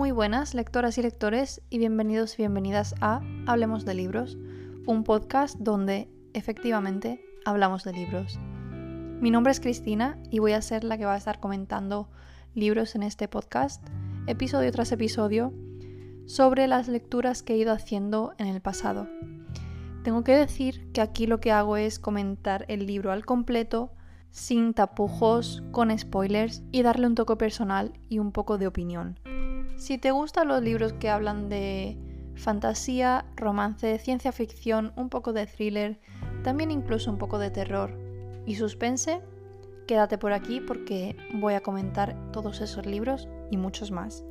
Muy buenas lectoras y lectores y bienvenidos y bienvenidas a Hablemos de Libros, un podcast donde efectivamente hablamos de libros. Mi nombre es Cristina y voy a ser la que va a estar comentando libros en este podcast, episodio tras episodio, sobre las lecturas que he ido haciendo en el pasado. Tengo que decir que aquí lo que hago es comentar el libro al completo, sin tapujos, con spoilers y darle un toque personal y un poco de opinión. Si te gustan los libros que hablan de fantasía, romance, ciencia ficción, un poco de thriller, también incluso un poco de terror y suspense, quédate por aquí porque voy a comentar todos esos libros y muchos más.